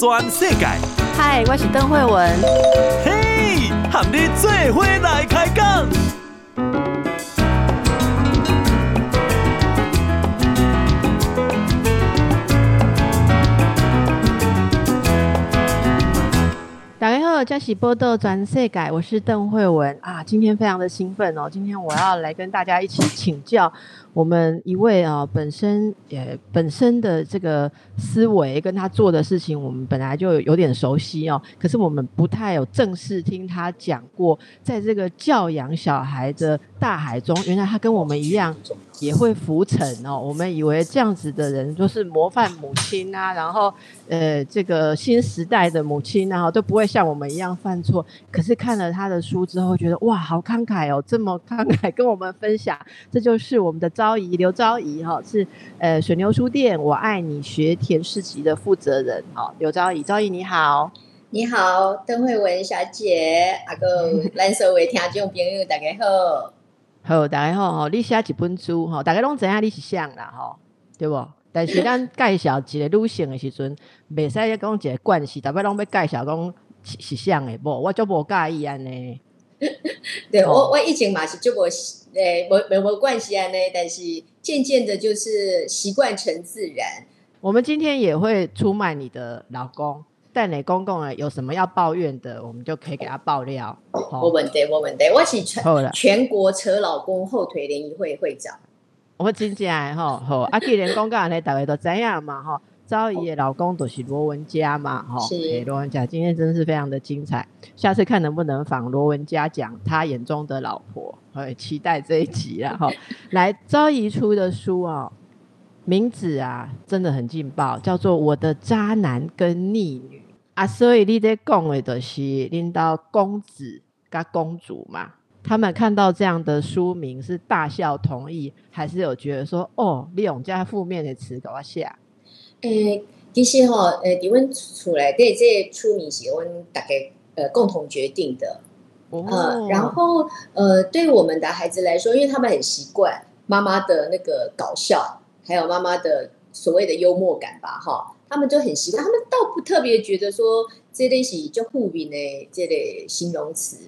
全世界。嗨，我是邓惠文。嘿，和你做伙来开讲。大家好，这是报道全世界，我是邓惠文啊。今天非常的兴奋哦，今天我要来跟大家一起请教我们一位啊，本身也本身的这个思维跟他做的事情，我们本来就有点熟悉哦。可是我们不太有正式听他讲过，在这个教养小孩的大海中，原来他跟我们一样。也会浮沉哦。我们以为这样子的人都是模范母亲啊，然后呃，这个新时代的母亲啊，都不会像我们一样犯错。可是看了他的书之后，觉得哇，好慷慨哦，这么慷慨跟我们分享。这就是我们的昭仪刘昭仪哈，是呃水牛书店我爱你学田市集的负责人哈，刘昭仪，昭仪你好，你好，邓慧文小姐，阿个蓝色为听众朋友大家好。好，大家好，你写一本书，吼，大家拢知影你是谁啦，吼，对无？但是咱介绍一个女性的时阵，袂使讲一个关系，逐摆拢要介绍讲是谁的，无，我就无介意安尼。对我，我以前嘛是就无，诶，没没没关系啊，那，但是渐渐的，就是习惯成自然。我们今天也会出卖你的老公。但你公公啊，有什么要抱怨的，我们就可以给他爆料。没问题，没问题。我是全全国扯老公后腿联谊会会长。我真正吼吼，阿既然公公安尼，大家都知影嘛吼。昭仪的老公都是罗文嘉嘛哈。是罗文嘉，今天真是非常的精彩。下次看能不能访罗文嘉讲他眼中的老婆，很期待这一集啦 吼。来，昭仪出的书哦，名字啊真的很劲爆，叫做《我的渣男跟逆女》。啊，所以你在讲的就是领导公子跟公主嘛，他们看到这样的书名是大笑同意，还是有觉得说哦，你用加负面的词给我写？诶、欸，其实吼，诶、欸，伫阮厝内底这出名是阮大概呃共同决定的。哦。呃、然后呃，对我们的孩子来说，因为他们很习惯妈妈的那个搞笑，还有妈妈的所谓的幽默感吧，哈。他们就很习惯，他们倒不特别觉得说这类是就负面的这类形容词，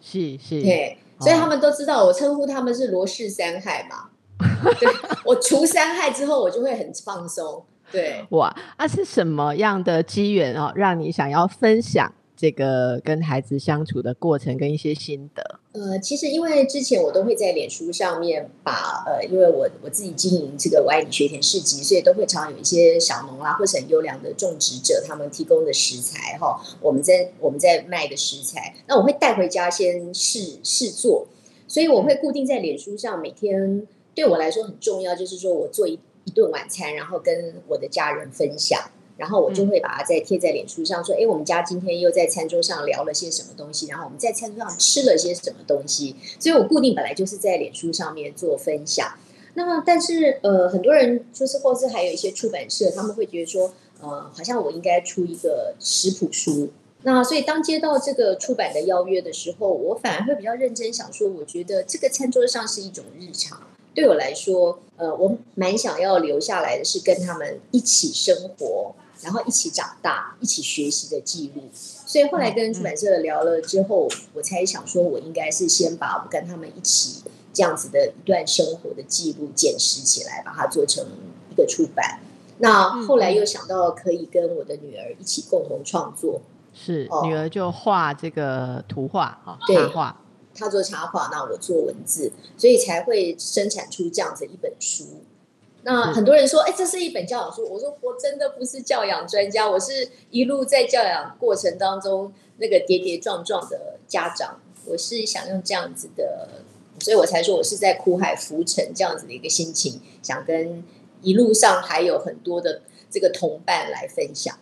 是是，对，所以他们都知道我称呼他们是罗氏三害嘛。对，我除三害之后，我就会很放松。对，哇，那、啊、是什么样的机缘哦，让你想要分享？这个跟孩子相处的过程跟一些心得。呃，其实因为之前我都会在脸书上面把呃，因为我我自己经营这个我爱你学田市集，所以都会常有一些小农啊，或者很优良的种植者他们提供的食材哈，我们在我们在卖的食材，那我会带回家先试试做，所以我会固定在脸书上每天对我来说很重要，就是说我做一一顿晚餐，然后跟我的家人分享。然后我就会把它再贴在脸书上，说：“哎，我们家今天又在餐桌上聊了些什么东西，然后我们在餐桌上吃了些什么东西。”所以，我固定本来就是在脸书上面做分享。那么，但是呃，很多人就是，或是还有一些出版社，他们会觉得说，呃，好像我应该出一个食谱书。那所以，当接到这个出版的邀约的时候，我反而会比较认真想说，我觉得这个餐桌上是一种日常，对我来说，呃，我蛮想要留下来的是跟他们一起生活。然后一起长大，一起学习的记录，所以后来跟出版社聊了之后，我才想说，我应该是先把我跟他们一起这样子的一段生活的记录捡拾起来，把它做成一个出版。那后来又想到可以跟我的女儿一起共同创作，是、哦、女儿就画这个图画哈，对，插画，她做插画，那我做文字，所以才会生产出这样子一本书。那很多人说，哎，这是一本教养书。我说，我真的不是教养专家，我是一路在教养过程当中那个跌跌撞撞的家长。我是想用这样子的，所以我才说我是在苦海浮沉这样子的一个心情，想跟一路上还有很多的这个同伴来分享。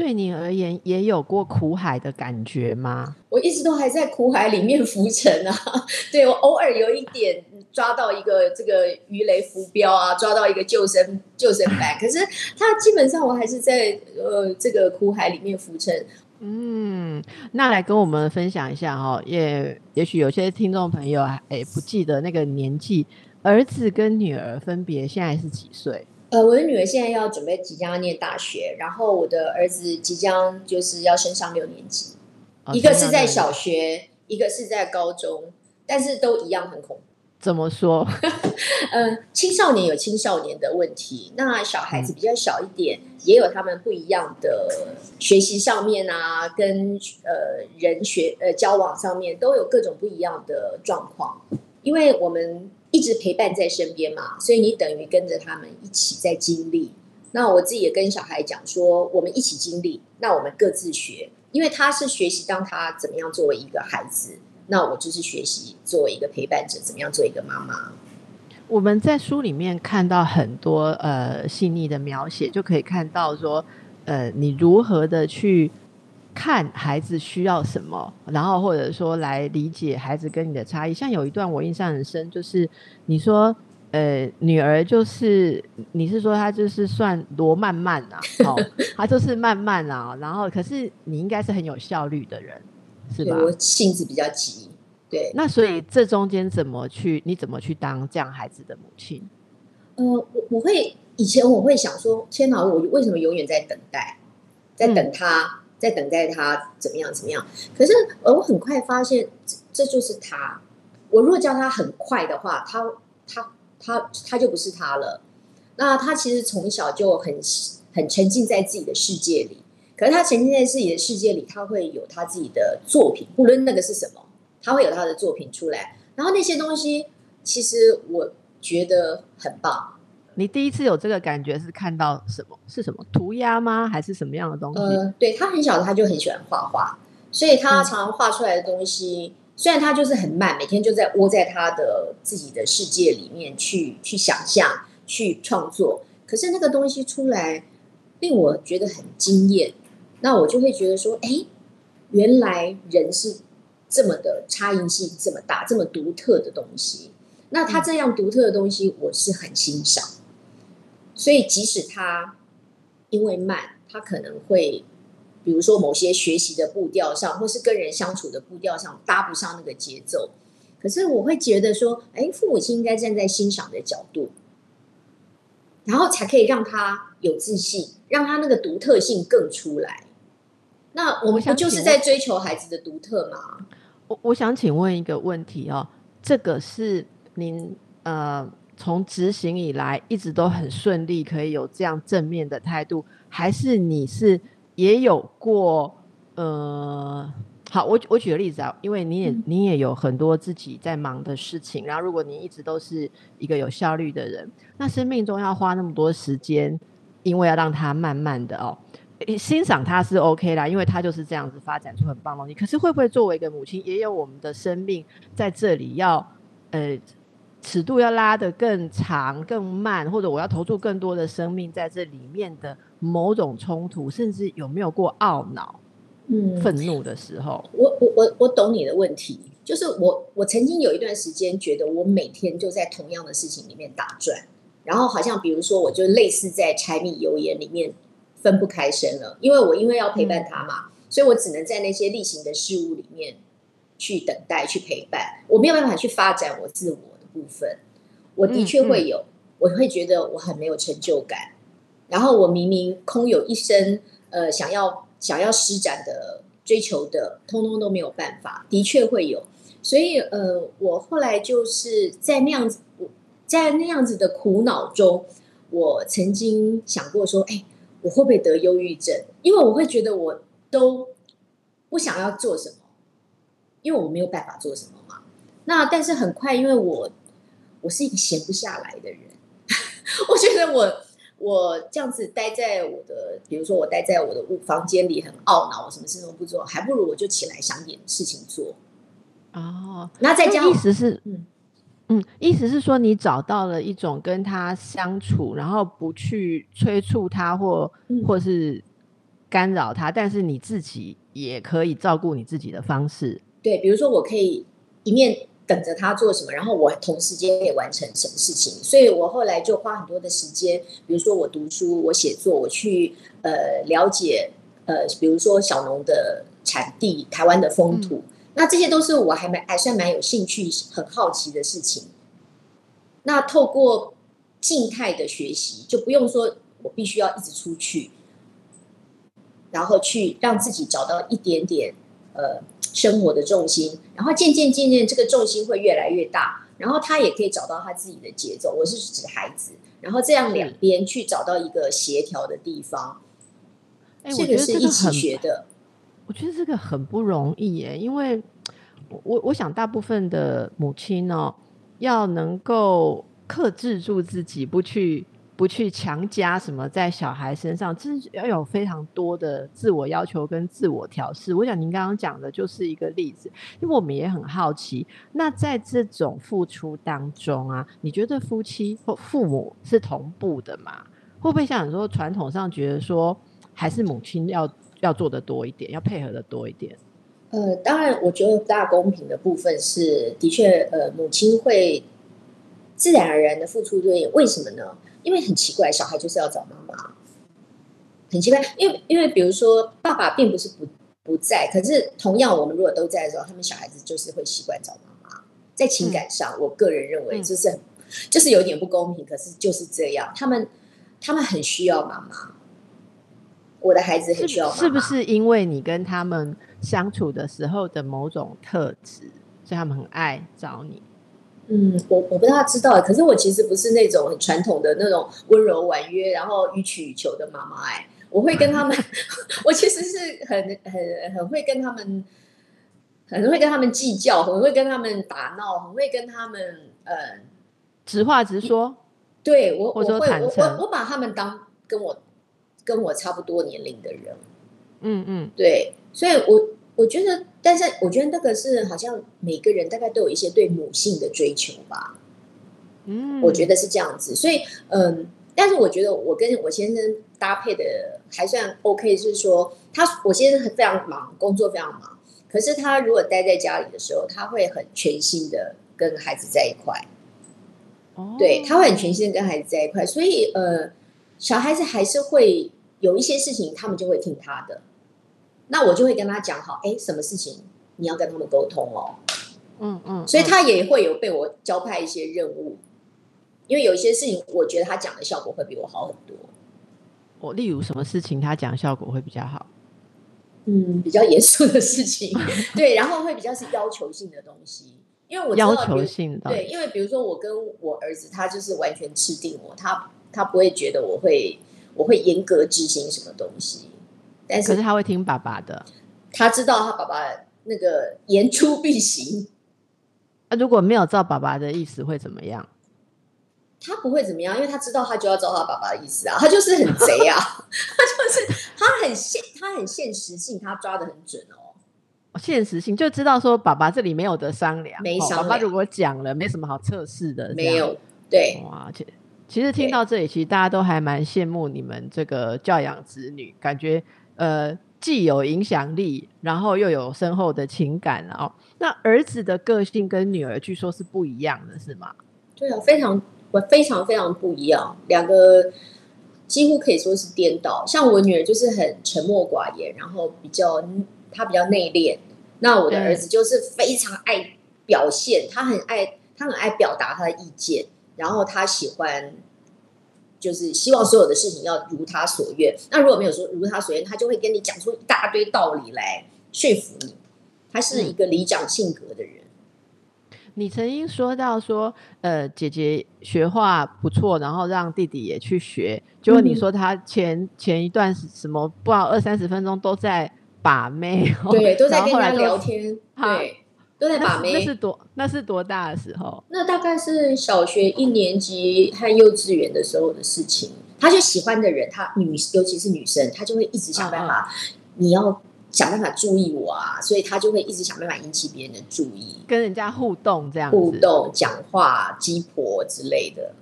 对你而言，也有过苦海的感觉吗？我一直都还在苦海里面浮沉啊。对，我偶尔有一点抓到一个这个鱼雷浮标啊，抓到一个救生救生板，可是它基本上我还是在呃这个苦海里面浮沉。嗯，那来跟我们分享一下哈，也也许有些听众朋友哎不记得那个年纪，儿子跟女儿分别现在是几岁？呃，我的女儿现在要准备即将要念大学，然后我的儿子即将就是要升上六年级，哦、一个是在小学，一个是在高中，但是都一样很恐怖。怎么说？嗯、呃，青少年有青少年的问题，那小孩子比较小一点，嗯、也有他们不一样的学习上面啊，跟呃人学呃交往上面都有各种不一样的状况，因为我们。一直陪伴在身边嘛，所以你等于跟着他们一起在经历。那我自己也跟小孩讲说，我们一起经历，那我们各自学，因为他是学习当他怎么样作为一个孩子，那我就是学习作为一个陪伴者，怎么样做一个妈妈。我们在书里面看到很多呃细腻的描写，就可以看到说，呃，你如何的去。看孩子需要什么，然后或者说来理解孩子跟你的差异。像有一段我印象很深，就是你说，呃，女儿就是你是说她就是算罗曼曼啊，好、哦，她就是慢慢啊。然后可是你应该是很有效率的人，是吧？我性子比较急，对。那所以这中间怎么去？你怎么去当这样孩子的母亲？呃，我我会以前我会想说，天哪，我为什么永远在等待，在等他？在等待他怎么样怎么样，可是我很快发现这这就是他。我如果叫他很快的话，他他他他就不是他了。那他其实从小就很很沉浸在自己的世界里，可是他沉浸在自己的世界里，他会有他自己的作品，不论那个是什么，他会有他的作品出来。然后那些东西，其实我觉得很棒。你第一次有这个感觉是看到什么？是什么涂鸦吗？还是什么样的东西？呃，对，他很小的，他就很喜欢画画，所以他常常画出来的东西，嗯、虽然他就是很慢，每天就在窝在他的自己的世界里面去去想象、去创作，可是那个东西出来令我觉得很惊艳。那我就会觉得说，哎，原来人是这么的差异性这么大、这么独特的东西。那他这样独特的东西，我是很欣赏。所以，即使他因为慢，他可能会，比如说某些学习的步调上，或是跟人相处的步调上搭不上那个节奏。可是，我会觉得说，哎，父母亲应该站在欣赏的角度，然后才可以让他有自信，让他那个独特性更出来。那我们不就是在追求孩子的独特吗？我我想请问一个问题哦，这个是您呃。从执行以来，一直都很顺利，可以有这样正面的态度，还是你是也有过？呃，好，我我举个例子啊，因为你也、嗯、你也有很多自己在忙的事情，然后如果你一直都是一个有效率的人，那生命中要花那么多时间，因为要让他慢慢的哦，欣赏他是 OK 啦，因为他就是这样子发展出很棒的东西。可是会不会作为一个母亲，也有我们的生命在这里要呃？尺度要拉得更长、更慢，或者我要投注更多的生命在这里面的某种冲突，甚至有没有过懊恼、嗯、愤怒的时候？我我我我懂你的问题，就是我我曾经有一段时间觉得我每天就在同样的事情里面打转，然后好像比如说我就类似在柴米油盐里面分不开身了，因为我因为要陪伴他嘛，嗯、所以我只能在那些例行的事物里面去等待、去陪伴，我没有办法去发展我自我。部分，我的确会有，嗯嗯、我会觉得我很没有成就感，然后我明明空有一身，呃，想要想要施展的追求的，通通都没有办法，的确会有，所以呃，我后来就是在那样子，在那样子的苦恼中，我曾经想过说，哎，我会不会得忧郁症？因为我会觉得我都不想要做什么，因为我没有办法做什么嘛。那但是很快，因为我。我是一个闲不下来的人，我觉得我我这样子待在我的，比如说我待在我的屋房间里很懊恼，我什么事都不做，还不如我就起来想点事情做。哦，那再这样，意思是，嗯嗯，意思是说你找到了一种跟他相处，然后不去催促他或、嗯、或是干扰他，但是你自己也可以照顾你自己的方式。对，比如说我可以一面。等着他做什么，然后我同时间也完成什么事情，所以我后来就花很多的时间，比如说我读书、我写作、我去呃了解呃，比如说小农的产地、台湾的风土，嗯、那这些都是我还蛮还算蛮有兴趣、很好奇的事情。那透过静态的学习，就不用说我必须要一直出去，然后去让自己找到一点点呃生活的重心，然后渐渐渐渐这个重心会越来越大，然后他也可以找到他自己的节奏。我是指孩子，然后这样两边去找到一个协调的地方。哎，这个是一起学的。我觉得这个很不容易耶，因为我我想大部分的母亲哦，要能够克制住自己，不去。不去强加什么在小孩身上，这是要有非常多的自我要求跟自我调试。我想您刚刚讲的就是一个例子，因为我们也很好奇，那在这种付出当中啊，你觉得夫妻或父母是同步的吗？会不会像你说传统上觉得说，还是母亲要要做的多一点，要配合的多一点？呃，当然，我觉得大公平的部分是的确，呃，母亲会自然而然的付出多一点，为什么呢？因为很奇怪，小孩就是要找妈妈，很奇怪。因为因为比如说，爸爸并不是不不在，可是同样，我们如果都在的时候，他们小孩子就是会习惯找妈妈。在情感上，嗯、我个人认为就是、嗯、就是有点不公平，可是就是这样。他们他们很需要妈妈，我的孩子很需要妈妈。是不是因为你跟他们相处的时候的某种特质，所以他们很爱找你？嗯，我我不大知道，可是我其实不是那种很传统的那种温柔婉约，然后予取予求的妈妈。哎，我会跟他们，我其实是很很很会跟他们，很会跟他们计较，很会跟他们打闹，很会跟他们呃，直话直说。对我，我会我我我把他们当跟我跟我差不多年龄的人。嗯嗯，对，所以我。我觉得，但是我觉得那个是好像每个人大概都有一些对母性的追求吧。嗯，我觉得是这样子。所以，嗯，但是我觉得我跟我先生搭配的还算 OK，就是说他我先生非常忙，工作非常忙，可是他如果待在家里的时候，他会很全心的跟孩子在一块。哦，对，他会很全心的跟孩子在一块，所以呃，小孩子还是会有一些事情，他们就会听他的。那我就会跟他讲好，哎，什么事情你要跟他们沟通哦，嗯嗯，所以他也会有被我交派一些任务，因为有一些事情，我觉得他讲的效果会比我好很多。我例如什么事情他讲效果会比较好？嗯，比较严肃的事情，对，然后会比较是要求性的东西，因为我要求性的，对，因为比如说我跟我儿子，他就是完全吃定我，他他不会觉得我会我会严格执行什么东西。但是，可是他会听爸爸的，他知道他爸爸那个言出必行。啊，如果没有照爸爸的意思会怎么样？他不会怎么样，因为他知道他就要照他爸爸的意思啊，他就是很贼啊，他就是他很现他很现实性，他抓的很准哦。现实性就知道说爸爸这里没有得商量，没商量。哦，爸爸如果讲了，没什么好测试的，没有。对，哇，其其实听到这里，其实大家都还蛮羡慕你们这个教养子女，感觉。呃，既有影响力，然后又有深厚的情感哦。那儿子的个性跟女儿据说是不一样的，是吗？对啊，非常，我非常非常不一样，两个几乎可以说是颠倒。像我女儿就是很沉默寡言，然后比较她比较内敛。那我的儿子就是非常爱表现，他很爱他很爱表达他的意见，然后他喜欢。就是希望所有的事情要如他所愿。那如果没有说如他所愿，他就会跟你讲出一大堆道理来说服你。他是一个理长性格的人。嗯。你曾经说到说，呃，姐姐学画不错，然后让弟弟也去学。结果你说他前、嗯、前一段什么不知道二三十分钟都在把妹，对，都在跟他聊天，对。都在把妹，那是多那是多大的时候？那大概是小学一年级和幼稚园的时候的事情。他就喜欢的人，他女尤其是女生，他就会一直想办法，嗯、你要想办法注意我啊，所以他就会一直想办法引起别人的注意，跟人家互动这样子，互动讲话、鸡婆之类的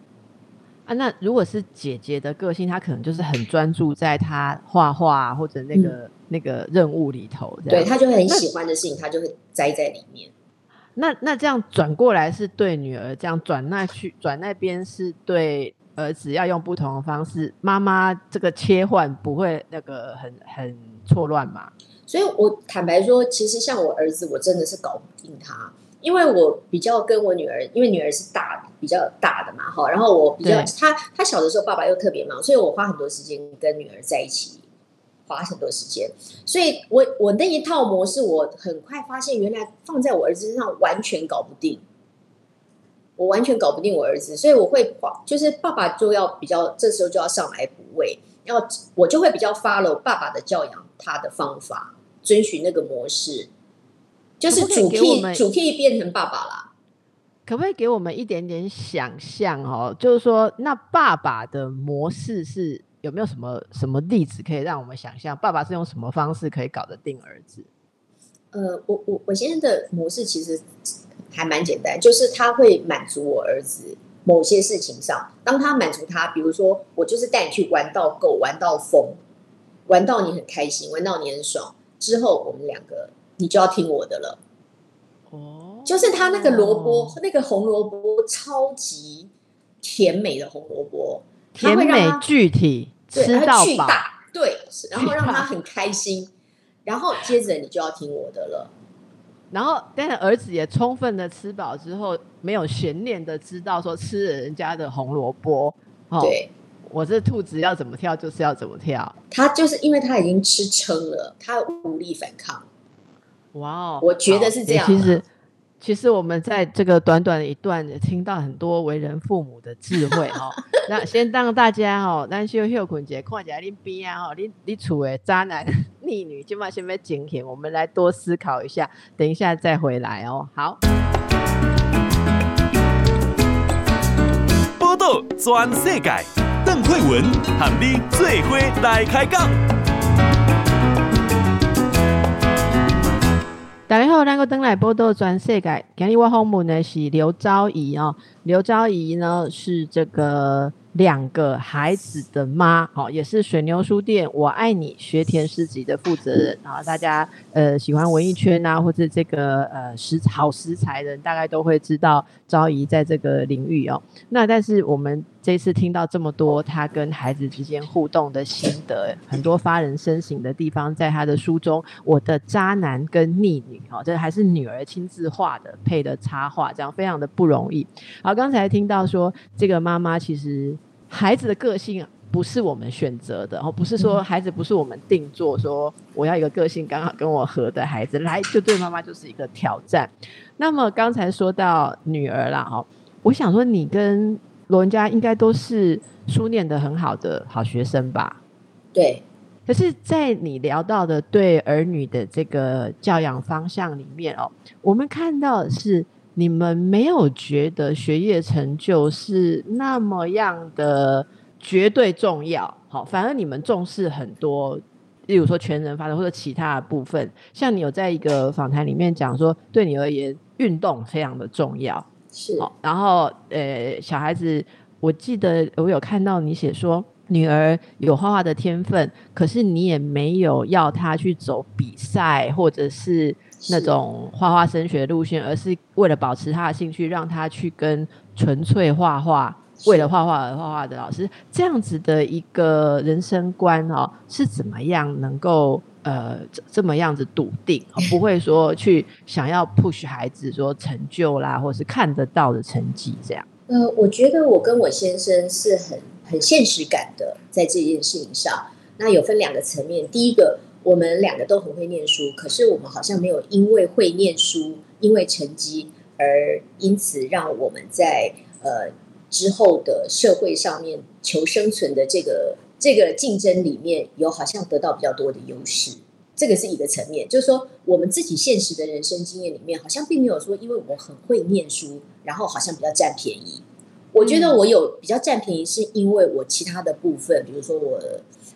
啊。那如果是姐姐的个性，她可能就是很专注在她画画或者那个。嗯那个任务里头，对，他就很喜欢的事情，他就会栽在里面。那那这样转过来是对女儿，这样转那去转那边是对儿子，要用不同的方式。妈妈这个切换不会那个很很错乱嘛？所以我坦白说，其实像我儿子，我真的是搞不定他，因为我比较跟我女儿，因为女儿是大比较大的嘛，哈，然后我比较她她小的时候爸爸又特别忙，所以我花很多时间跟女儿在一起，花很多时间，所以我我那一套模式，我很快发现原来放在我儿子身上完全搞不定，我完全搞不定我儿子，所以我会就是爸爸就要比较这时候就要上来补位，要我就会比较 follow 爸爸的教养他的方法，遵循那个模式。就是主 key 主 key 变成爸爸啦，可不可以给我们一点点想象哦？就是说，那爸爸的模式是有没有什么什么例子可以让我们想象？爸爸是用什么方式可以搞得定儿子？呃，我我我现在的模式其实还蛮简单，就是他会满足我儿子某些事情上，当他满足他，比如说我就是带你去玩到够，玩到疯，玩到你很开心，玩到你很爽之后，我们两个。你就要听我的了，哦，就是他那个萝卜，那个红萝卜超级甜美的红萝卜，甜美具体，吃到巨大，对，然后让他很开心，然后接着你就要听我的了，然后但是儿子也充分的吃饱之后，没有悬念的知道说吃了人家的红萝卜，哦，对，我这兔子要怎么跳就是要怎么跳，他就是因为他已经吃撑了，他无力反抗。哇哦，我觉得是这样。其实，其实我们在这个短短的一段听到很多为人父母的智慧 哈。那先让大家哈，咱休休困一下，看一下恁边啊哈，你你厝的渣男 逆女，今晚先别警醒，我们来多思考一下，等一下再回来哦。好，报道全世界，邓惠文和你做伙来开讲。大家好，咱个登来报道全世界。今日我访问的是刘昭仪哦，刘昭仪呢是这个两个孩子的妈，哦，也是水牛书店我爱你学田诗集的负责人然后。大家呃喜欢文艺圈啊，或者这个呃食好食材的人，大概都会知道昭仪在这个领域哦。那但是我们。这次听到这么多他跟孩子之间互动的心得，很多发人深省的地方，在他的书中，《我的渣男跟逆女》哈，这还是女儿亲自画的，配的插画，这样非常的不容易。好，刚才听到说，这个妈妈其实孩子的个性不是我们选择的，哦，不是说孩子不是我们定做，说我要一个个性刚好跟我合的孩子来，就对妈妈就是一个挑战。那么刚才说到女儿啦，哈，我想说你跟罗人家应该都是书念得很好的好学生吧？对。可是，在你聊到的对儿女的这个教养方向里面哦，我们看到的是你们没有觉得学业成就是那么样的绝对重要，好，反而你们重视很多，例如说全人发展或者其他的部分。像你有在一个访谈里面讲说，对你而言，运动非常的重要。是，然后呃，小孩子，我记得我有看到你写说，女儿有画画的天分，可是你也没有要她去走比赛或者是那种画画升学路线，而是为了保持她的兴趣，让她去跟纯粹画画、为了画画而画画的老师，这样子的一个人生观哦，是怎么样能够？呃，这这么样子笃定，不会说去想要 push 孩子说成就啦，或是看得到的成绩这样。呃，我觉得我跟我先生是很很现实感的，在这件事情上，那有分两个层面。第一个，我们两个都很会念书，可是我们好像没有因为会念书，因为成绩而因此让我们在呃之后的社会上面求生存的这个。这个竞争里面有好像得到比较多的优势，这个是一个层面，就是说我们自己现实的人生经验里面，好像并没有说，因为我很会念书，然后好像比较占便宜。我觉得我有比较占便宜，是因为我其他的部分，比如说我，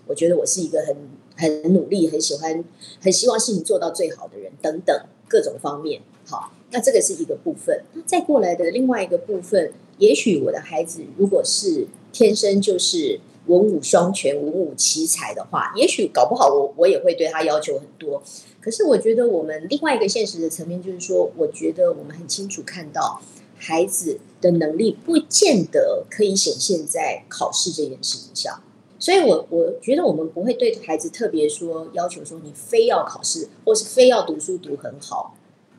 我觉得我是一个很很努力、很喜欢、很希望事情做到最好的人，等等各种方面。好，那这个是一个部分。那再过来的另外一个部分，也许我的孩子如果是天生就是。文武双全、文武奇才的话，也许搞不好我我也会对他要求很多。可是我觉得我们另外一个现实的层面就是说，我觉得我们很清楚看到孩子的能力不见得可以显现在考试这件事情上。所以我我觉得我们不会对孩子特别说要求说你非要考试，或是非要读书读很好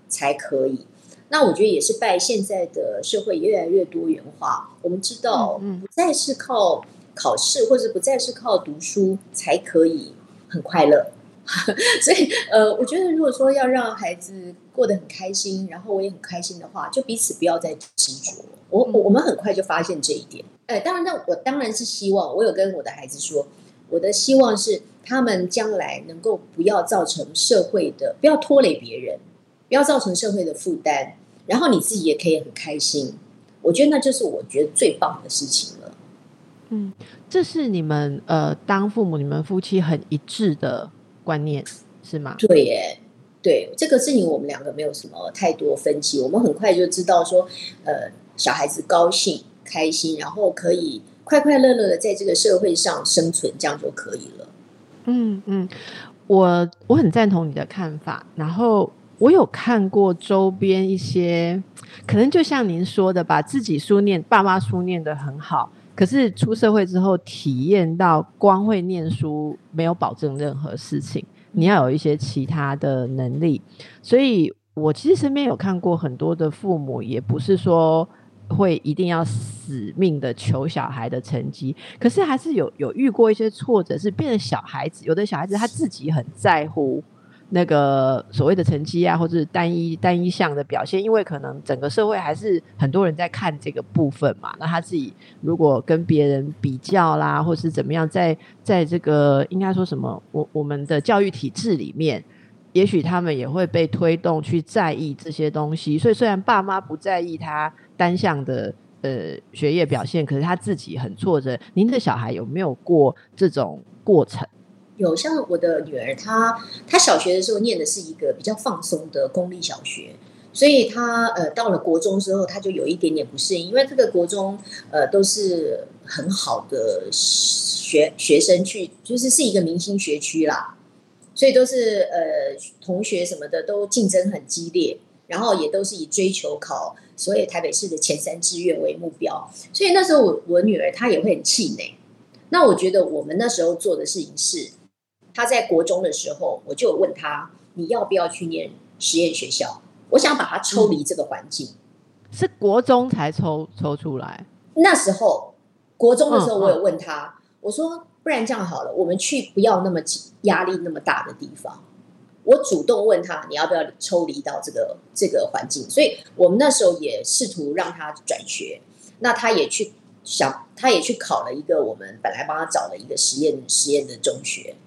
才可以。那我觉得也是拜现在的社会越来越多元化，我们知道不再是靠考试，或者不再是靠读书才可以很快乐。所以，呃，我觉得如果说要让孩子过得很开心，然后我也很开心的话，就彼此不要再执着。我我我们很快就发现这一点。哎，当然，那我当然是希望，我有跟我的孩子说，我的希望是他们将来能够不要造成社会的，不要拖累别人，不要造成社会的负担，然后你自己也可以很开心。我觉得那就是我觉得最棒的事情了。嗯，这是你们呃当父母，你们夫妻很一致的观念是吗？对耶，对这个事情我们两个没有什么太多分歧，我们很快就知道说，呃，小孩子高兴。开心，然后可以快快乐乐的在这个社会上生存，这样就可以了。嗯嗯，我我很赞同你的看法。然后我有看过周边一些，可能就像您说的，把自己书念，爸妈书念的很好，可是出社会之后体验到光会念书没有保证任何事情，你要有一些其他的能力。所以我其实身边有看过很多的父母，也不是说。会一定要死命的求小孩的成绩，可是还是有有遇过一些挫折，是变成小孩子，有的小孩子他自己很在乎那个所谓的成绩啊，或者是单一单一项的表现，因为可能整个社会还是很多人在看这个部分嘛。那他自己如果跟别人比较啦，或是怎么样，在在这个应该说什么，我我们的教育体制里面。也许他们也会被推动去在意这些东西，所以虽然爸妈不在意他单项的呃学业表现，可是他自己很挫折。您的小孩有没有过这种过程？有，像我的女儿，她她小学的时候念的是一个比较放松的公立小学，所以她呃到了国中之后，她就有一点点不适应，因为这个国中呃都是很好的学学生去，就是是一个明星学区啦。所以都是呃同学什么的都竞争很激烈，然后也都是以追求考所有台北市的前三志愿为目标。所以那时候我我女儿她也会很气馁。那我觉得我们那时候做的事情是，她在国中的时候，我就有问他，你要不要去念实验学校？我想把他抽离这个环境。嗯，是国中才抽抽出来。那时候国中的时候，我有问他，嗯嗯，我说。不然这样好了，我们去不要那么压力那么大的地方。我主动问他，你要不要抽离到这个这个环境？所以我们那时候也试图让他转学。那他也去想，他也去考了一个我们本来帮他找了一个实验实验的中学，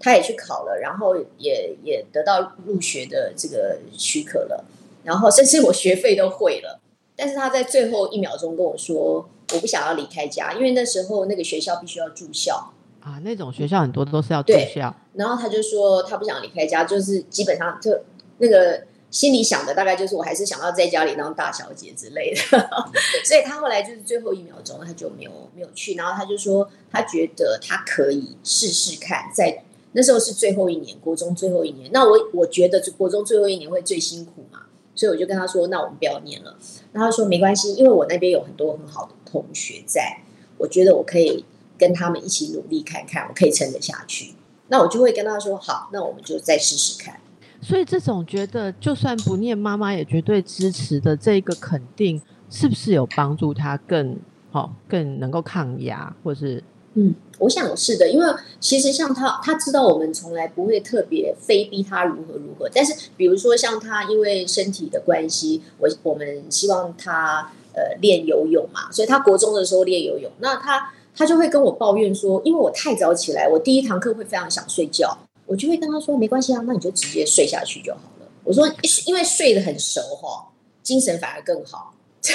他也去考了，然后也也得到入学的这个许可了。然后甚至我学费都汇了，但是他在最后一秒钟跟我说。我不想要离开家，因为那时候那个学校必须要住校啊。那种学校很多都是要住校。然后他就说他不想离开家，就是基本上就那个心里想的大概就是我还是想要在家里当大小姐之类的。所以他后来就是最后一秒钟他就没有没有去。然后他就说他觉得他可以试试看，在那时候是最后一年，国中最后一年。那我我觉得国中最后一年会最辛苦嘛，所以我就跟他说，那我们不要念了。那他说没关系，因为我那边有很多很好的。同学在，我觉得我可以跟他们一起努力看看，我可以撑得下去。那我就会跟他说：“好，那我们就再试试看。”所以这种觉得就算不念，妈妈也绝对支持的这个肯定，是不是有帮助他更好、更能够抗压，或是？嗯，我想是的，因为其实像他，他知道我们从来不会特别非逼他如何如何，但是比如说像他因为身体的关系，我我们希望他。呃，练游泳嘛，所以他国中的时候练游泳，那他他就会跟我抱怨说，因为我太早起来，我第一堂课会非常想睡觉，我就会跟他说，没关系啊，那你就直接睡下去就好了。我说，因为睡得很熟哈，精神反而更好。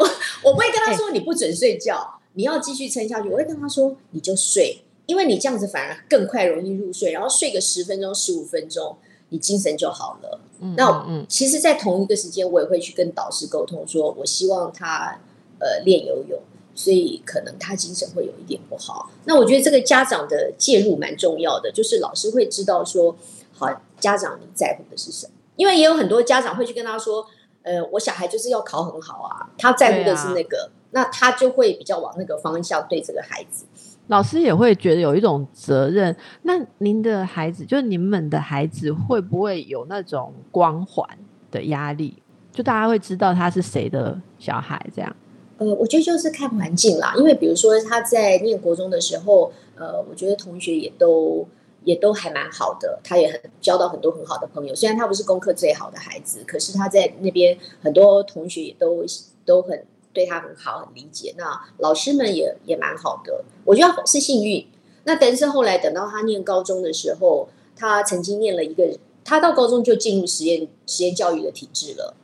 我我不会跟他说你不准睡觉，你要继续撑下去。我会跟他说，你就睡，因为你这样子反而更快容易入睡，然后睡个十分钟、十五分钟。你精神就好了。嗯，那嗯，其实，在同一个时间，我也会去跟导师沟通，说我希望他呃练游泳，所以可能他精神会有一点不好。那我觉得这个家长的介入蛮重要的，就是老师会知道说，好，家长你在乎的是什么？因为也有很多家长会去跟他说，呃，我小孩就是要考很好啊，他在乎的是那个，啊、那他就会比较往那个方向对这个孩子。老师也会觉得有一种责任。那您的孩子，就是你们的孩子，会不会有那种光环的压力？就大家会知道他是谁的小孩这样。呃，我觉得就是看环境啦，因为比如说他在念国中的时候，呃，我觉得同学也都也都还蛮好的，他也很交到很多很好的朋友。虽然他不是功课最好的孩子，可是他在那边很多同学也都都很对他很好，很理解。那老师们也也蛮好的，我觉得是幸运。那但是后来等到他念高中的时候，他曾经念了一个，他到高中就进入实验实验教育的体制了。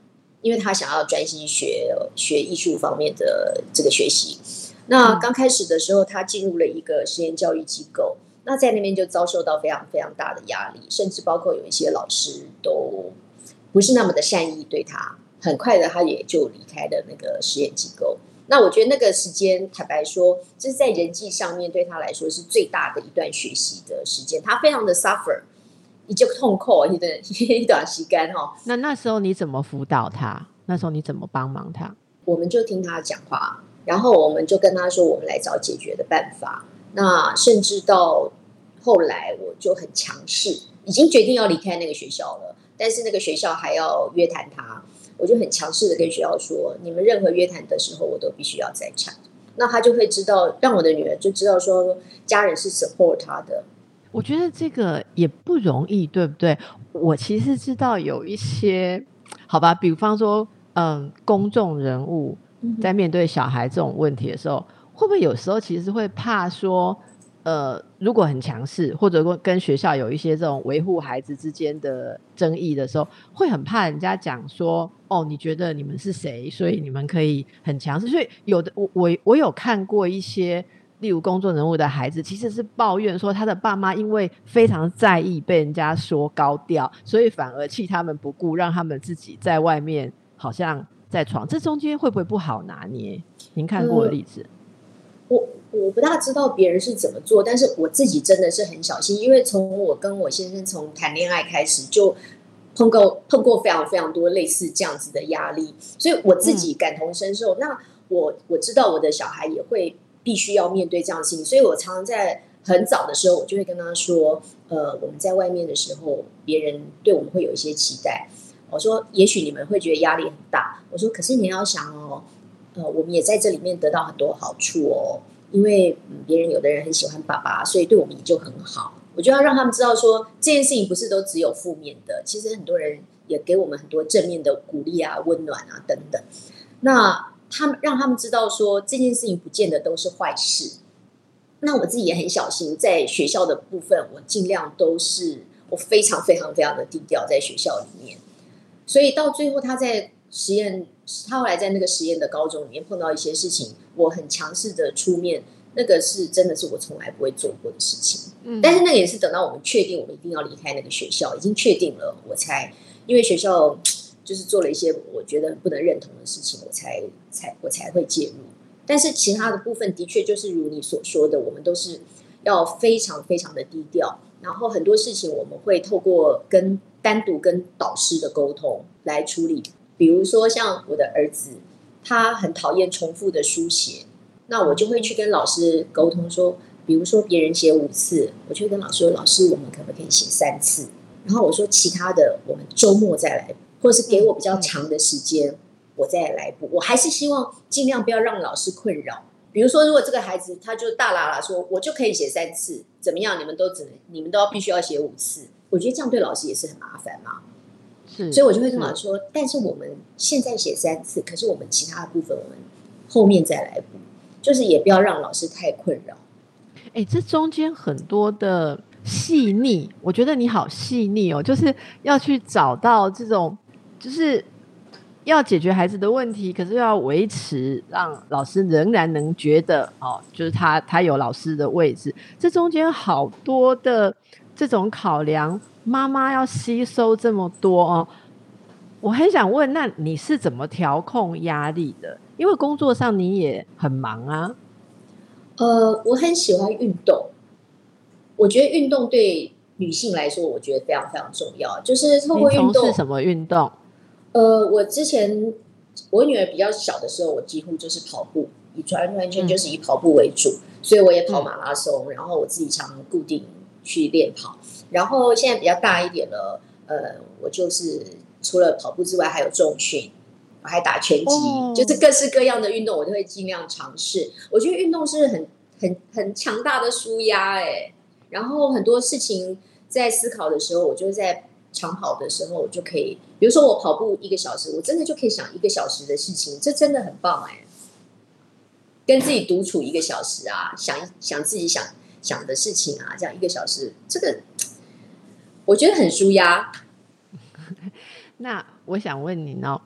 因为他想要专心学学艺术方面的这个学习，那刚开始的时候，他进入了一个实验教育机构，那在那边就遭受到非常非常大的压力，甚至包括有一些老师都不是那么的善意对他。很快的，他也就离开了那个实验机构。那我觉得那个时间，坦白说，这是在人际上面对他来说是最大的一段学习的时间，他非常的 suffer。你就痛苦一段 一段时间哈。那那时候你怎么辅导他？那时候你怎么帮忙他？我们就听他讲话，然后我们就跟他说，我们来找解决的办法。那甚至到后来，我就很强势，已经决定要离开那个学校了。但是那个学校还要约谈他，我就很强势的跟学校说，你们任何约谈的时候，我都必须要在场。那他就会知道，让我的女儿就知道说，家人是 support 他的。我觉得这个也不容易，对不对？我其实知道有一些，好吧，比方说，嗯，公众人物在面对小孩这种问题的时候，会不会有时候其实会怕说，呃，如果很强势，或者说跟学校有一些这种维护孩子之间的争议的时候，会很怕人家讲说，哦，你觉得你们是谁，所以你们可以很强势。所以有的，我我我有看过一些。例如公众人物的孩子，其实是抱怨说他的爸妈因为非常在意被人家说高调，所以反而弃他们不顾，让他们自己在外面好像在闯。这中间会不会不好拿捏？您看过的例子？嗯、我我不大知道别人是怎么做，但是我自己真的是很小心，因为从我跟我先生从谈恋爱开始，就碰过碰过非常非常多类似这样子的压力，所以我自己感同身受。嗯、那我我知道我的小孩也会。必须要面对这样的事情，所以我常常在很早的时候，我就会跟他说：“呃，我们在外面的时候，别人对我们会有一些期待。我说，也许你们会觉得压力很大。我说，可是你要想哦，呃，我们也在这里面得到很多好处哦，因为别人有的人很喜欢爸爸，所以对我们也就很好。我就要让他们知道说，这件事情不是都只有负面的，其实很多人也给我们很多正面的鼓励啊、温暖啊等等。那。他们让他们知道说，这件事情不见得都是坏事。那我自己也很小心，在学校的部分，我尽量都是我非常非常非常的低调在学校里面。所以到最后，他在实验，他后来在那个实验的高中里面碰到一些事情，我很强势的出面，那个是真的是我从来不会做过的事情。嗯，但是那个也是等到我们确定我们一定要离开那个学校，已经确定了，我才因为学校。就是做了一些我觉得不能认同的事情，我才才我才会介入。但是其他的部分的确就是如你所说的，我们都是要非常非常的低调。然后很多事情我们会透过跟单独跟导师的沟通来处理。比如说像我的儿子，他很讨厌重复的书写，那我就会去跟老师沟通说，比如说别人写五次，我就跟老师说，老师我们可不可以写三次？然后我说其他的我们周末再来。或者是给我比较长的时间，我再来补。我还是希望尽量不要让老师困扰。比如说，如果这个孩子他就大喇喇说，我就可以写三次，怎么样？你们都只能，你们都要必须要写五次。我觉得这样对老师也是很麻烦嘛。是，所以我就会跟老师说，但是我们现在写三次，可是我们其他的部分我们后面再来补，就是也不要让老师太困扰。哎，这中间很多的细腻，我觉得你好细腻哦，就是要去找到这种。就是要解决孩子的问题，可是又要维持让老师仍然能觉得哦，就是他他有老师的位置。这中间好多的这种考量，妈妈要吸收这么多哦。我很想问，那你是怎么调控压力的？因为工作上你也很忙啊。呃，我很喜欢运动，我觉得运动对女性来说，我觉得非常非常重要。就是透过运动，是什么运动？呃，我之前我女儿比较小的时候，我几乎就是跑步，以完完全就是以跑步为主，嗯、所以我也跑马拉松，嗯、然后我自己常固定去练跑。然后现在比较大一点了，呃，我就是除了跑步之外，还有重训，我还打拳击，oh. 就是各式各样的运动，我都会尽量尝试。我觉得运动是很很很强大的舒压，哎，然后很多事情在思考的时候，我就在长跑的时候，我就可以，比如说我跑步一个小时，我真的就可以想一个小时的事情，这真的很棒，哎，跟自己独处一个小时啊，想想自己想想的事情啊，这样一个小时，这个我觉得很舒压。那我想问你呢？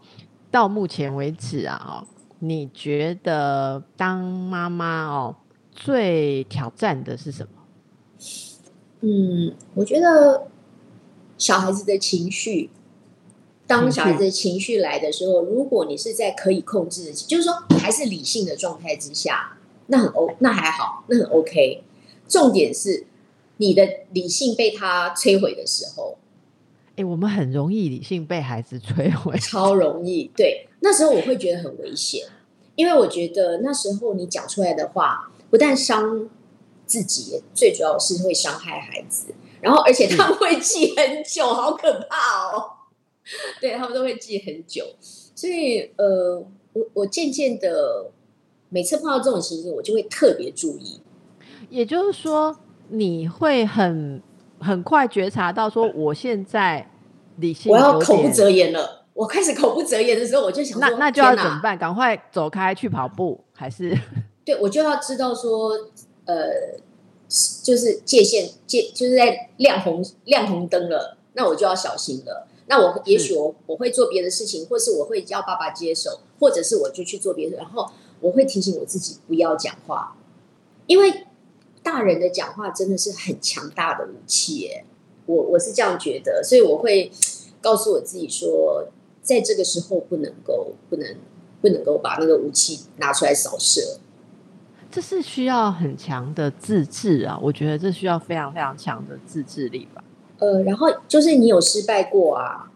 到目前为止啊，哦，你觉得当妈妈哦最挑战的是什么？嗯，我觉得小孩子的情绪，当小孩子的情绪来的时候，如果你是在可以控制的，就是说还是理性的状态之下，那很 O，那还好，那很 OK。重点是你的理性被他摧毁的时候。哎、欸，我们很容易理性被孩子摧毁，超容易。对，那时候我会觉得很危险，因为我觉得那时候你讲出来的话，不但伤自己，最主要是会伤害孩子。然后，而且他们会记很久，好可怕哦。对，他们都会记很久，所以呃，我我渐渐的每次碰到这种情形，我就会特别注意。也就是说，你会很。很快觉察到说，我现在理性，我要口不择言了。我开始口不择言的时候，我就想说，那那就要怎么办？赶快走开去跑步，还是？对，我就要知道说，呃，就是界限界，就是在亮红亮红灯了，那我就要小心了。那我也许我我会做别的事情，或是我会叫爸爸接手，或者是我就去做别的，然后我会提醒我自己不要讲话，因为。大人的讲话真的是很强大的武器耶，我我是这样觉得，所以我会告诉我自己说，在这个时候不能够不能不能够把那个武器拿出来扫射，这是需要很强的自制啊，我觉得这需要非常非常强的自制力吧。呃，然后就是你有失败过啊，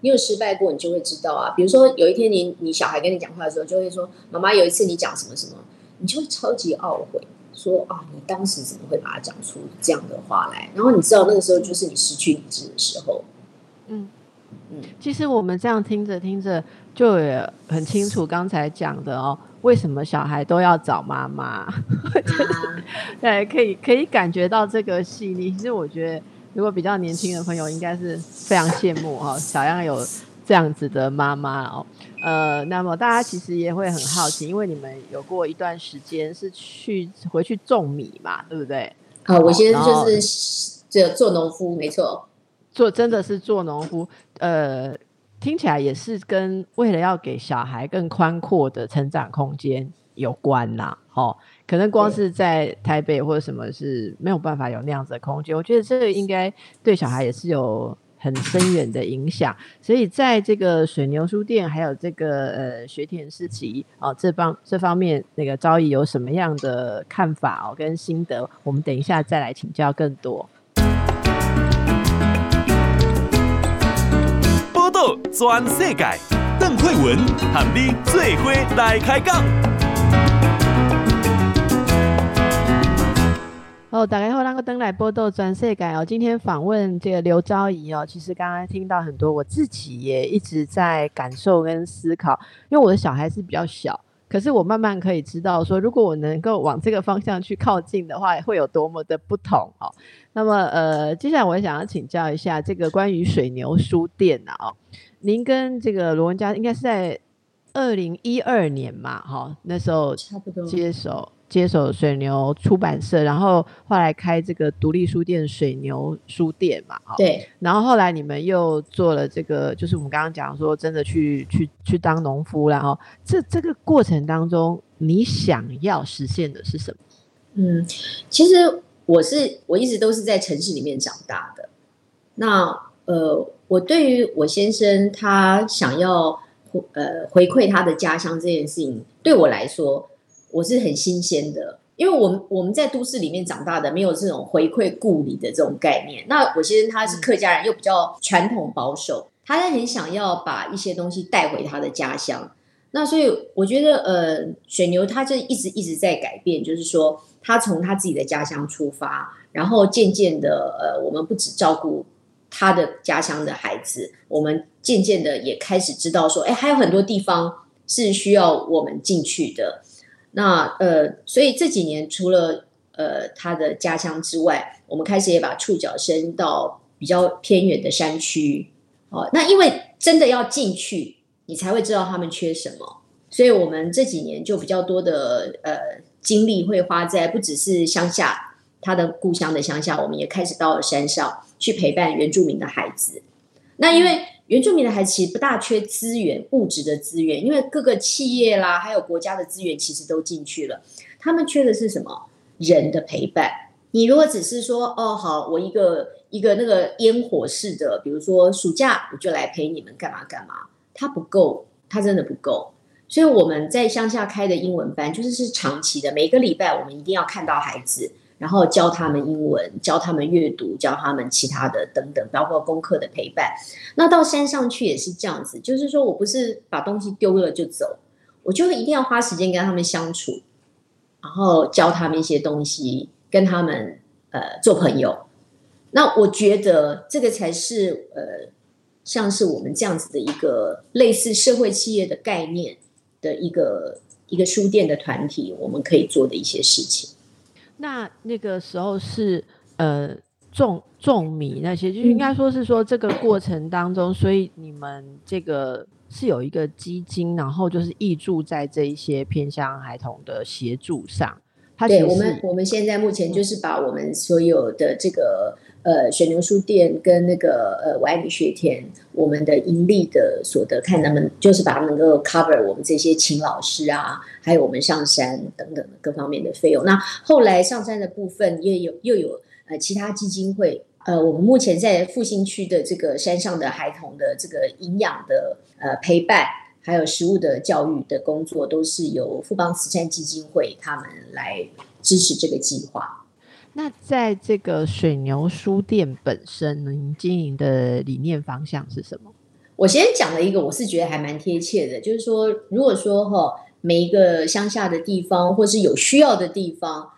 你有失败过，你就会知道啊。比如说有一天你你小孩跟你讲话的时候，就会说妈妈有一次你讲什么什么，你就会超级懊悔。说啊，你当时怎么会把它讲出这样的话来？然后你知道那个时候就是你失去理智的时候。嗯嗯，其实我们这样听着听着，就也很清楚刚才讲的哦，为什么小孩都要找妈妈？啊、对，可以可以感觉到这个细腻。其实我觉得，如果比较年轻的朋友，应该是非常羡慕哈、哦，小样有这样子的妈妈哦。呃，那么大家其实也会很好奇，因为你们有过一段时间是去回去种米嘛，对不对？好，我先就是这做农夫，没错，做真的是做农夫。呃，听起来也是跟为了要给小孩更宽阔的成长空间有关啦。哦，可能光是在台北或者什么是没有办法有那样子的空间。我觉得这个应该对小孩也是有。很深远的影响，所以在这个水牛书店，还有这个呃学田市集哦，这方这方面，那个昭仪有什么样的看法哦，跟心得？我们等一下再来请教更多。报道全世界，邓惠文喊你做伙来开讲。哦，大家好，那个登来报道全世改哦。今天访问这个刘昭仪哦，其实刚刚听到很多，我自己也一直在感受跟思考。因为我的小孩是比较小，可是我慢慢可以知道说，如果我能够往这个方向去靠近的话，会有多么的不同哦。那么呃，接下来我想要请教一下这个关于水牛书店啊，哦，您跟这个罗文佳应该是在二零一二年嘛，哈，哦，那时候差不多接手。接手水牛出版社，然后后来开这个独立书店水牛书店嘛，对。然后后来你们又做了这个，就是我们刚刚讲说，真的去去去当农夫，然后这这个过程当中，你想要实现的是什么？嗯，其实我是我一直都是在城市里面长大的。那呃，我对于我先生他想要呃回馈他的家乡这件事情，对我来说。我是很新鲜的，因为我们我们在都市里面长大的，没有这种回馈故里的这种概念。那我先生他是客家人，又比较传统保守，他很想要把一些东西带回他的家乡。那所以我觉得，呃，水牛他就一直一直在改变，就是说他从他自己的家乡出发，然后渐渐的，呃，我们不只照顾他的家乡的孩子，我们渐渐的也开始知道说，哎，还有很多地方是需要我们进去的。那呃，所以这几年除了呃他的家乡之外，我们开始也把触角伸到比较偏远的山区。哦，那因为真的要进去，你才会知道他们缺什么。所以我们这几年就比较多的呃精力会花在不只是乡下，他的故乡的乡下，我们也开始到了山上去陪伴原住民的孩子。那因为原住民的孩子其实不大缺资源，物质的资源，因为各个企业啦，还有国家的资源其实都进去了。他们缺的是什么？人的陪伴。你如果只是说哦好，我一个一个那个烟火式的，比如说暑假我就来陪你们干嘛干嘛，它不够，它真的不够。所以我们在乡下开的英文班，就是是长期的，每个礼拜我们一定要看到孩子，然后教他们英文，教他们阅读，教他们其他的等等，包括功课的陪伴。那到山上去也是这样子，就是说我不是把东西丢了就走，我就一定要花时间跟他们相处，然后教他们一些东西，跟他们呃做朋友。那我觉得这个才是呃，像是我们这样子的一个类似社会企业的概念。的一个一个书店的团体，我们可以做的一些事情。那那个时候是呃种种米那些，就应该说是说这个过程当中，嗯、所以你们这个是有一个基金，然后就是挹注在这一些偏向孩童的协助上。对，我们，我们现在目前就是把我们所有的这个。呃，水牛书店跟那个呃，我爱你学田，我们的盈利的所得，看能不能就是把它能够 cover 我们这些请老师啊，还有我们上山等等各方面的费用。那后来上山的部分也有又有呃其他基金会，呃，我们目前在复兴区的这个山上的孩童的这个营养的呃陪伴，还有食物的教育的工作，都是由富邦慈善基金会他们来支持这个计划。那在这个水牛书店本身，您经营的理念方向是什么？我先讲了一个，我是觉得还蛮贴切的，就是说，如果说哈，每一个乡下的地方，或是有需要的地方，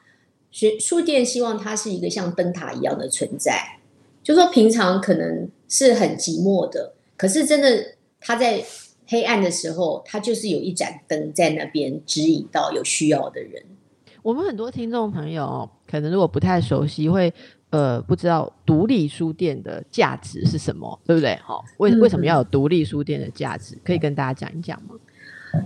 学书店希望它是一个像灯塔一样的存在。就说平常可能是很寂寞的，可是真的，它在黑暗的时候，它就是有一盏灯在那边指引到有需要的人。我们很多听众朋友可能如果不太熟悉，会呃不知道独立书店的价值是什么，对不对？好，为为什么要有独立书店的价值？可以跟大家讲一讲吗？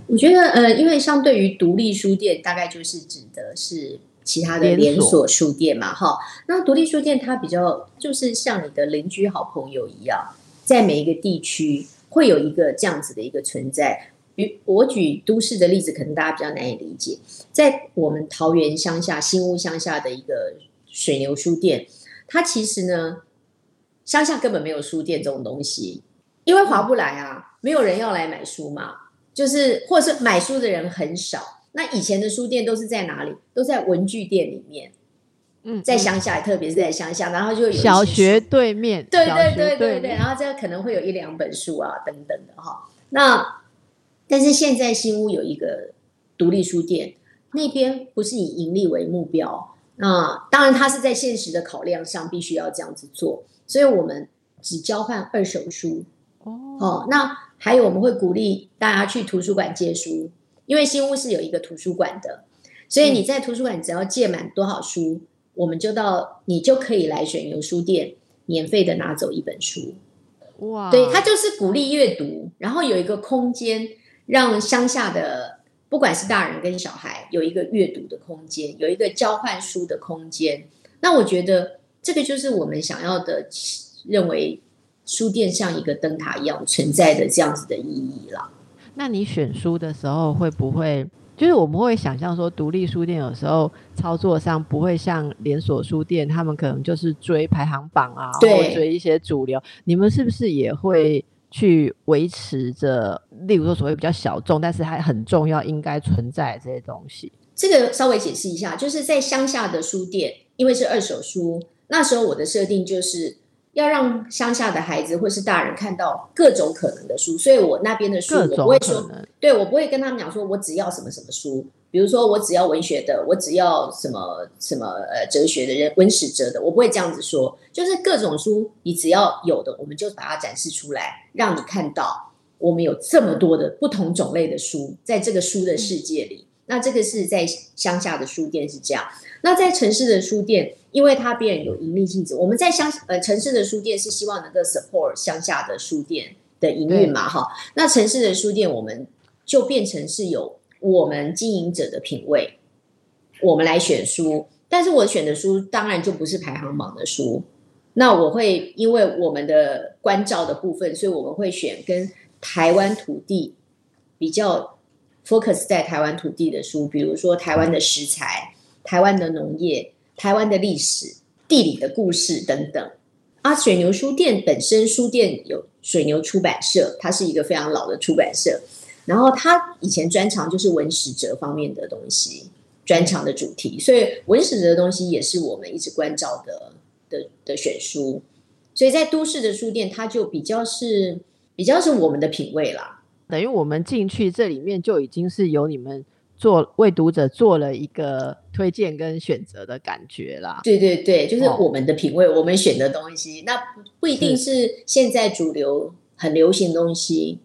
我觉得呃，因为相对于独立书店，大概就是指的是其他的连锁书店嘛，哈。那独立书店它比较就是像你的邻居、好朋友一样，在每一个地区会有一个这样子的一个存在。我举都市的例子，可能大家比较难以理解。在我们桃园乡下新屋乡下的一个水牛书店，它其实呢，乡下根本没有书店这种东西，因为划不来啊，没有人要来买书嘛，就是或者是买书的人很少。那以前的书店都是在哪里？都在文具店里面。嗯，在乡下，特别是在乡下，然后就有小学对面，对对对对对，然后这可能会有一两本书啊，等等的哈。那但是现在新屋有一个独立书店，那边不是以盈利为目标，那当然它是在现实的考量上必须要这样子做，所以我们只交换二手书哦，哦。那还有我们会鼓励大家去图书馆借书，因为新屋是有一个图书馆的，所以你在图书馆只要借满多少书，嗯、我们就到你就可以来选牛书店免费的拿走一本书。哇，对，它就是鼓励阅读，然后有一个空间。让乡下的不管是大人跟小孩有一个阅读的空间，有一个交换书的空间。那我觉得这个就是我们想要的，认为书店像一个灯塔一样存在的这样子的意义了。那你选书的时候会不会，就是我们会想象说，独立书店有时候操作上不会像连锁书店，他们可能就是追排行榜啊，或追一些主流。你们是不是也会？去维持着，例如说所谓比较小众，但是还很重要，应该存在这些东西。这个稍微解释一下，就是在乡下的书店，因为是二手书，那时候我的设定就是，要让乡下的孩子或是大人看到各种可能的书，所以我那边的书我不会说，对，我不会跟他们讲说我只要什么什么书，比如说我只要文学的，我只要什么什么呃哲学的人文史哲的，我不会这样子说，就是各种书你只要有的，我们就把它展示出来，让你看到我们有这么多的不同种类的书在这个书的世界里。那这个是在乡下的书店是这样，那在城市的书店。因为它变有盈利性质，我们在乡呃城市的书店是希望能够 support 乡下的书店的营运嘛，哈。那城市的书店我们就变成是有我们经营者的品味，我们来选书，但是我选的书当然就不是排行榜的书。那我会因为我们的关照的部分，所以我们会选跟台湾土地比较 focus 在台湾土地的书，比如说台湾的食材、台湾的农业。台湾的历史、地理的故事等等。啊，水牛书店本身书店有水牛出版社，它是一个非常老的出版社。然后它以前专长就是文史哲方面的东西，专长的主题。所以文史哲的东西也是我们一直关照的的的选书。所以在都市的书店，它就比较是比较是我们的品味啦。等于我们进去这里面就已经是有你们。做为读者做了一个推荐跟选择的感觉啦，对对对，就是我们的品味，哦、我们选的东西，那不一定是现在主流很流行的东西。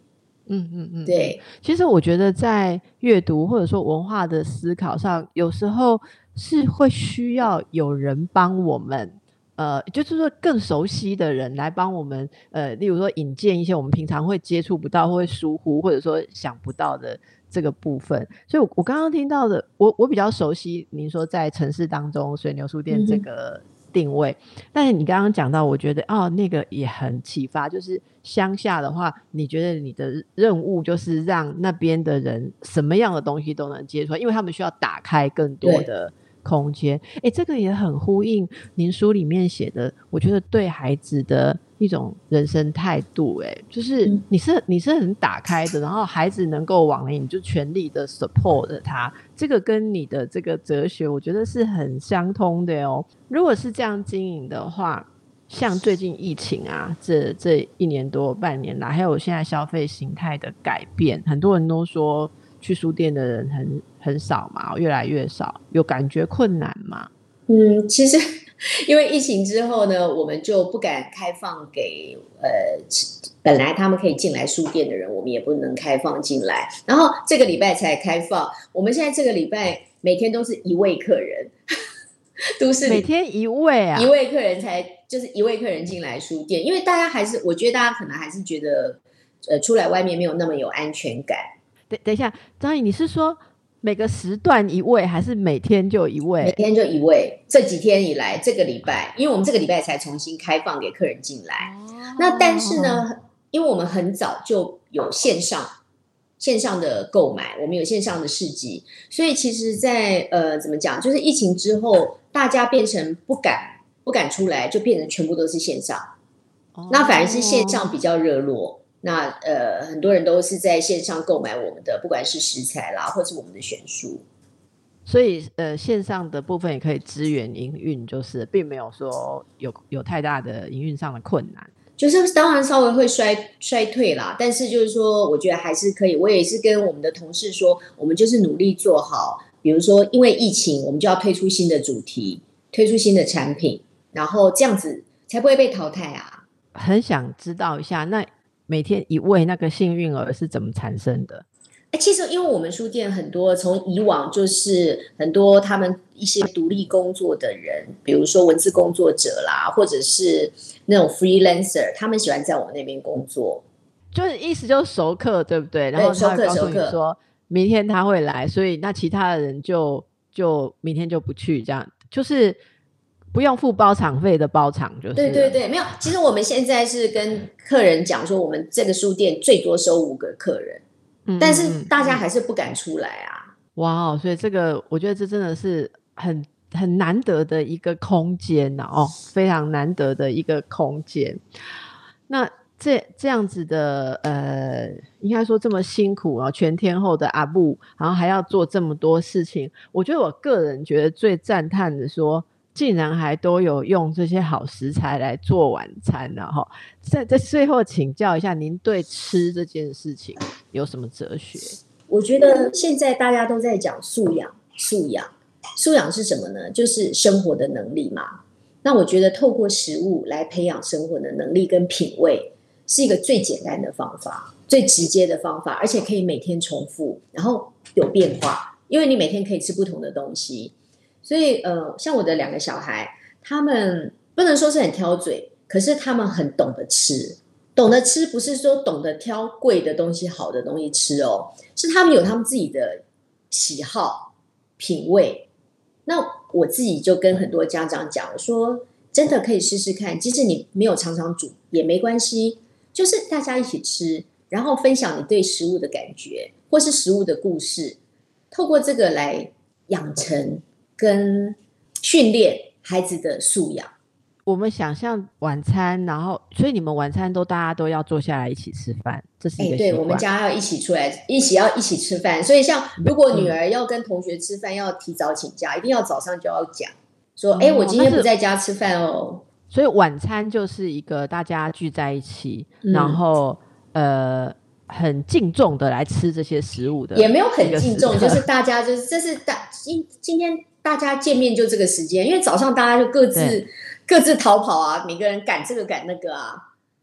嗯嗯嗯，对。其实我觉得在阅读或者说文化的思考上，有时候是会需要有人帮我们，呃，就是说更熟悉的人来帮我们，呃，例如说引荐一些我们平常会接触不到或会疏忽或者说想不到的。这个部分，所以我，刚刚听到的，我我比较熟悉您说在城市当中水牛书店这个定位，嗯、但是你刚刚讲到，我觉得哦，那个也很启发，就是乡下的话，你觉得你的任务就是让那边的人什么样的东西都能接触，因为他们需要打开更多的空间。哎，这个也很呼应您书里面写的，我觉得对孩子的。一种人生态度，欸，哎，就是你是你是很打开的，然后孩子能够往来，你就全力的 support 他。这个跟你的这个哲学，我觉得是很相通的哦。如果是这样经营的话，像最近疫情啊，这这一年多半年来，还有现在消费形态的改变，很多人都说去书店的人很很少嘛，越来越少，有感觉困难吗？嗯，其实。因为疫情之后呢，我们就不敢开放给呃，本来他们可以进来书店的人，我们也不能开放进来。然后这个礼拜才开放，我们现在这个礼拜每天都是一位客人，都是每天一位啊，一位客人才就是一位客人进来书店，因为大家还是，我觉得大家可能还是觉得，呃，出来外面没有那么有安全感。等等一下，张颖，你是说？每个时段一位，还是每天就一位？每天就一位。这几天以来，这个礼拜，因为我们这个礼拜才重新开放给客人进来。哦、那但是呢，因为我们很早就有线上线上的购买，我们有线上的市集，所以其实在，在呃怎么讲，就是疫情之后，大家变成不敢不敢出来，就变成全部都是线上。哦、那反而是线上比较热络。那呃，很多人都是在线上购买我们的，不管是食材啦，或是我们的选书。所以呃，线上的部分也可以支援营运，就是并没有说有有太大的营运上的困难。就是当然稍微会衰衰退啦，但是就是说，我觉得还是可以。我也是跟我们的同事说，我们就是努力做好。比如说，因为疫情，我们就要推出新的主题，推出新的产品，然后这样子才不会被淘汰啊。很想知道一下那。每天一位那个幸运儿是怎么产生的？哎，其实因为我们书店很多，从以往就是很多他们一些独立工作的人，比如说文字工作者啦，或者是那种 freelancer，他们喜欢在我们那边工作，就是意思就是熟客，对不对？然后他会告诉你说明天他会来，所以那其他的人就就明天就不去，这样就是。不用付包场费的包场就是。对对对，没有。其实我们现在是跟客人讲说，我们这个书店最多收五个客人，嗯、但是大家还是不敢出来啊。哇哦，所以这个我觉得这真的是很很难得的一个空间呐，哦，非常难得的一个空间。那这这样子的呃，应该说这么辛苦啊，全天候的阿布，然后还要做这么多事情，我觉得我个人觉得最赞叹的说。竟然还都有用这些好食材来做晚餐呢！哈，在在最后请教一下，您对吃这件事情有什么哲学？我觉得现在大家都在讲素养，素养，素养是什么呢？就是生活的能力嘛。那我觉得透过食物来培养生活的能力跟品味，是一个最简单的方法，最直接的方法，而且可以每天重复，然后有变化，因为你每天可以吃不同的东西。所以，呃，像我的两个小孩，他们不能说是很挑嘴，可是他们很懂得吃。懂得吃不是说懂得挑贵的东西、好的东西吃哦，是他们有他们自己的喜好、品味。那我自己就跟很多家长讲我说，真的可以试试看，即使你没有常常煮也没关系，就是大家一起吃，然后分享你对食物的感觉，或是食物的故事，透过这个来养成。跟训练孩子的素养，我们想象晚餐，然后所以你们晚餐都大家都要坐下来一起吃饭，这是一个对，我们家要一起出来，一起要一起吃饭。所以像如果女儿要跟同学吃饭，要提早请假，嗯、一定要早上就要讲说，哎、嗯，我今天不在家吃饭哦。所以晚餐就是一个大家聚在一起，嗯、然后呃。很敬重的来吃这些食物的，也没有很敬重，就是大家就是这是大今今天大家见面就这个时间，因为早上大家就各自各自逃跑啊，每个人赶这个赶那个啊，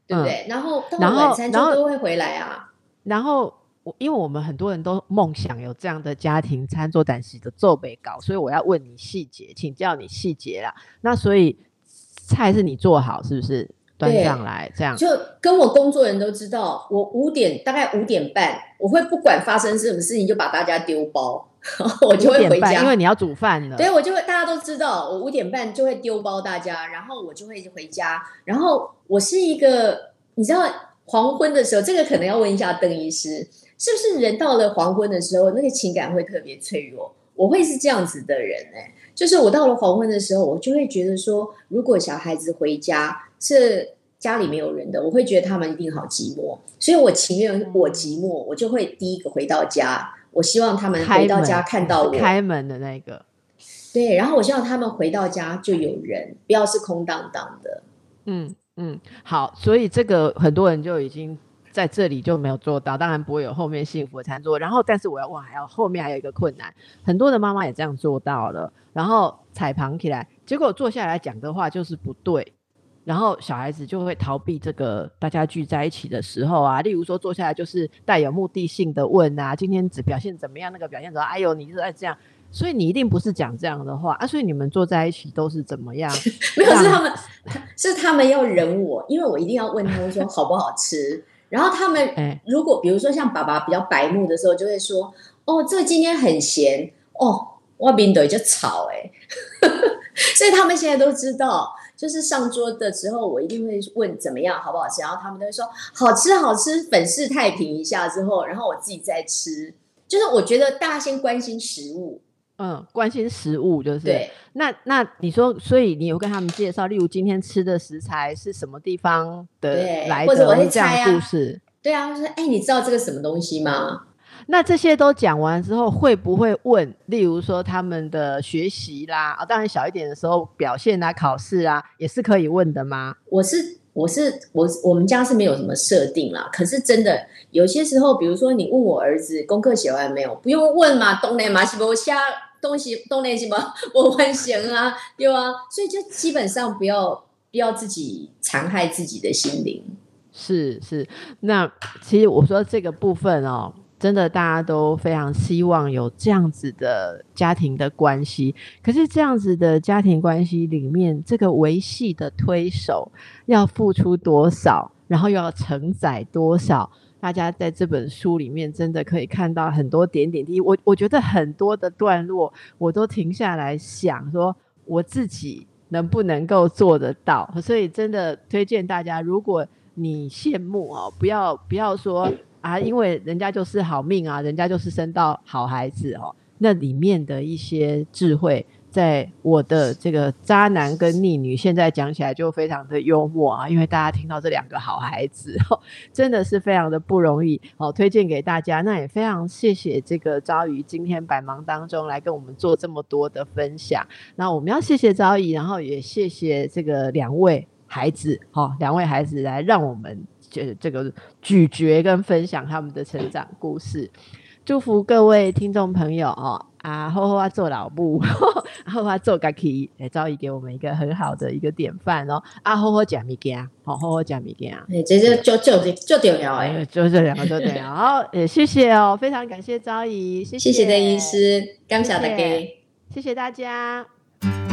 对不对？嗯、然后到了晚餐就都会回来啊。然后我因为我们很多人都梦想有这样的家庭餐桌展示的做备稿，所以我要问你细节，请教你细节啦。那所以菜是你做好是不是？端上来，这样就跟我工作人都知道，我五点大概五点半，我会不管发生什么事情，就把大家丢包，我就会回家，因为你要煮饭了。对，我就会大家都知道，我五点半就会丢包大家，然后我就会回家。然后我是一个，你知道黄昏的时候，这个可能要问一下邓医师，是不是人到了黄昏的时候，那个情感会特别脆弱？我会是这样子的人哎、欸，就是我到了黄昏的时候，我就会觉得说，如果小孩子回家。是家里没有人的，我会觉得他们一定好寂寞，所以我情愿我寂寞，我就会第一个回到家。我希望他们回到家看到我开门的那个，对，然后我希望他们回到家就有人，不要是空荡荡的。嗯嗯，好，所以这个很多人就已经在这里就没有做到，当然不会有后面幸福的餐桌。然后，但是我要问，还有后面还有一个困难，很多的妈妈也这样做到了，然后彩旁起来，结果坐下来讲的话就是不对。然后小孩子就会逃避这个大家聚在一起的时候啊，例如说坐下来就是带有目的性的问啊，今天只表现怎么样，那个表现怎么样？哎呦，你是在这样，所以你一定不是讲这样的话啊，所以你们坐在一起都是怎么样？没有，是他们，是他们要忍我，因为我一定要问他们说好不好吃。然后他们 如果比如说像爸爸比较白目的时候，就会说哦，这个今天很咸哦，外面的就吵哎，所以他们现在都知道。就是上桌的时候，我一定会问怎么样，好不好吃，然后他们都会说好吃好吃，粉饰太平一下之后，然后我自己再吃。就是我觉得大家先关心食物，嗯，关心食物就是。对。那那你说，所以你有跟他们介绍，例如今天吃的食材是什么地方的来的，或者我会猜啊，这样故事。对啊，我说哎，你知道这个什么东西吗？那这些都讲完之后，会不会问？例如说他们的学习啦，啊，当然小一点的时候表现啊、考试啊，也是可以问的吗？我是我是我我们家是没有什么设定啦。可是真的有些时候，比如说你问我儿子功课写完没有，不用问嘛，东内嘛，什么下东西东内什么我完成啊，对啊，所以就基本上不要不要自己残害自己的心灵。是是，那其实我说这个部分哦。真的，大家都非常希望有这样子的家庭的关系。可是，这样子的家庭关系里面，这个维系的推手要付出多少，然后又要承载多少？大家在这本书里面真的可以看到很多点点滴滴。我我觉得很多的段落，我都停下来想说，我自己能不能够做得到？所以，真的推荐大家，如果你羡慕哦，不要不要说。啊，因为人家就是好命啊，人家就是生到好孩子哦。那里面的一些智慧，在我的这个渣男跟逆女，现在讲起来就非常的幽默啊，因为大家听到这两个好孩子，真的是非常的不容易，好推荐给大家。那也非常谢谢这个昭仪今天百忙当中来跟我们做这么多的分享。那我们要谢谢昭仪，然后也谢谢这个两位孩子，哈，两位孩子来让我们这这个咀嚼跟分享他们的成长故事。祝福各位听众朋友哦，啊，好好啊做老母，好好啊做家己，来昭仪给我们一个很好的一个典范哦，啊，好好讲物件，好好好讲物件，哎，这是就就就重要哎，就这两个就重要，好，也谢谢哦，非常感谢昭仪，谢谢谢谢邓医师，感谢大家，谢谢大家。